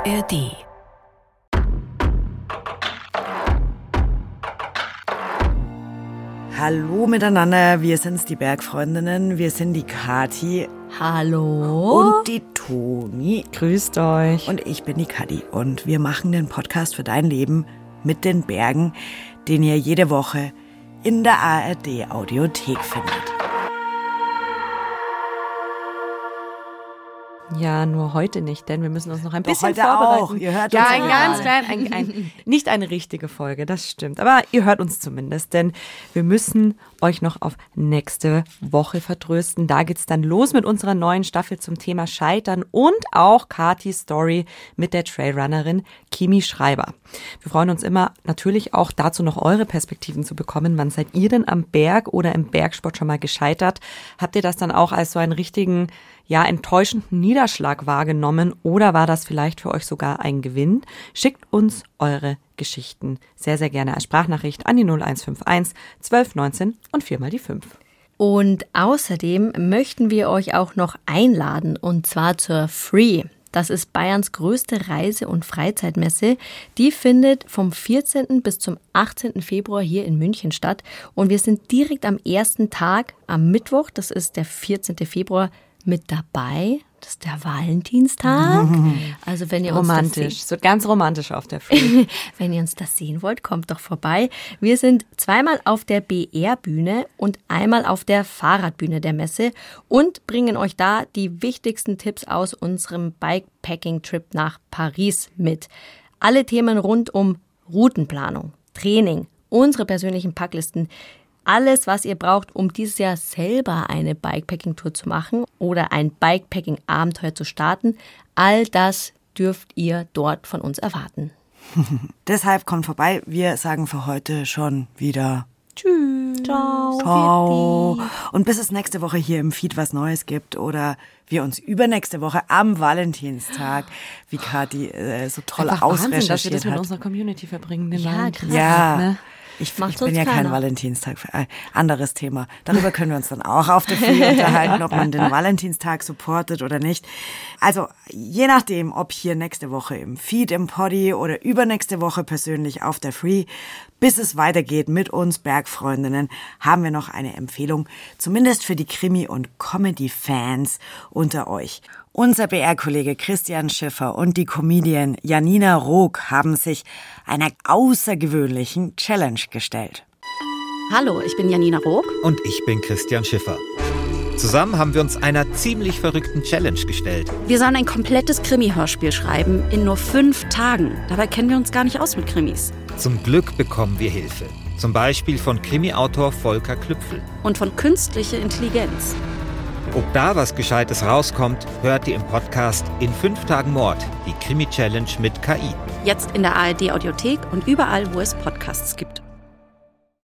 ARD. Hallo miteinander, wir sind's, die Bergfreundinnen. Wir sind die Kati Hallo. und die Toni. Grüßt euch. Und ich bin die Kadi. Und wir machen den Podcast für dein Leben mit den Bergen, den ihr jede Woche in der ARD Audiothek findet. Ja, nur heute nicht, denn wir müssen uns noch ein Doch, bisschen heute vorbereiten. auch. Ihr hört ja, uns ein ganz klein, ein, ein, nicht eine richtige Folge, das stimmt. Aber ihr hört uns zumindest, denn wir müssen euch noch auf nächste Woche vertrösten. Da geht's dann los mit unserer neuen Staffel zum Thema Scheitern und auch Katis Story mit der Trailrunnerin Kimi Schreiber. Wir freuen uns immer natürlich auch dazu noch eure Perspektiven zu bekommen. Wann seid ihr denn am Berg oder im Bergsport schon mal gescheitert? Habt ihr das dann auch als so einen richtigen ja, enttäuschenden Niederschlag wahrgenommen oder war das vielleicht für euch sogar ein Gewinn? Schickt uns eure Geschichten sehr, sehr gerne als Sprachnachricht an die 0151 1219 und viermal die 5. Und außerdem möchten wir euch auch noch einladen und zwar zur Free. Das ist Bayerns größte Reise- und Freizeitmesse. Die findet vom 14. bis zum 18. Februar hier in München statt. Und wir sind direkt am ersten Tag, am Mittwoch, das ist der 14. Februar, mit dabei. Das ist der Valentinstag. Also wenn ihr uns das Romantisch. Es wird ganz romantisch auf der Free. Wenn ihr uns das sehen wollt, kommt doch vorbei. Wir sind zweimal auf der BR-Bühne und einmal auf der Fahrradbühne der Messe und bringen euch da die wichtigsten Tipps aus unserem Bikepacking-Trip nach Paris mit. Alle Themen rund um Routenplanung, Training, unsere persönlichen Packlisten, alles, was ihr braucht, um dieses Jahr selber eine Bikepacking-Tour zu machen oder ein Bikepacking-Abenteuer zu starten, all das dürft ihr dort von uns erwarten. Deshalb kommt vorbei. Wir sagen für heute schon wieder Tschüss. Ciao. Ciao. Und bis es nächste Woche hier im Feed was Neues gibt oder wir uns übernächste Woche am Valentinstag, wie Kathi äh, so toll Einfach Wahnsinn, dass wir ausrecherchiert das mit hat. unserer Community verbringen. Den Ja, krass. Ja. Ne? Ich, Macht ich bin ja kein keiner. Valentinstag. Äh, anderes Thema. Darüber können wir uns dann auch auf der Free unterhalten, ob man den Valentinstag supportet oder nicht. Also, je nachdem, ob hier nächste Woche im Feed, im Poddy oder übernächste Woche persönlich auf der Free, bis es weitergeht mit uns Bergfreundinnen, haben wir noch eine Empfehlung, zumindest für die Krimi- und Comedy-Fans unter euch. Unser BR-Kollege Christian Schiffer und die Comedian Janina Rook haben sich einer außergewöhnlichen Challenge gestellt. Hallo, ich bin Janina Rook. Und ich bin Christian Schiffer. Zusammen haben wir uns einer ziemlich verrückten Challenge gestellt. Wir sollen ein komplettes Krimi-Hörspiel schreiben in nur fünf Tagen. Dabei kennen wir uns gar nicht aus mit Krimis. Zum Glück bekommen wir Hilfe. Zum Beispiel von Krimi-Autor Volker Klüpfel. Und von künstlicher Intelligenz. Ob da was Gescheites rauskommt, hört ihr im Podcast In fünf Tagen Mord, die Krimi-Challenge mit KI. Jetzt in der ARD-Audiothek und überall, wo es Podcasts gibt.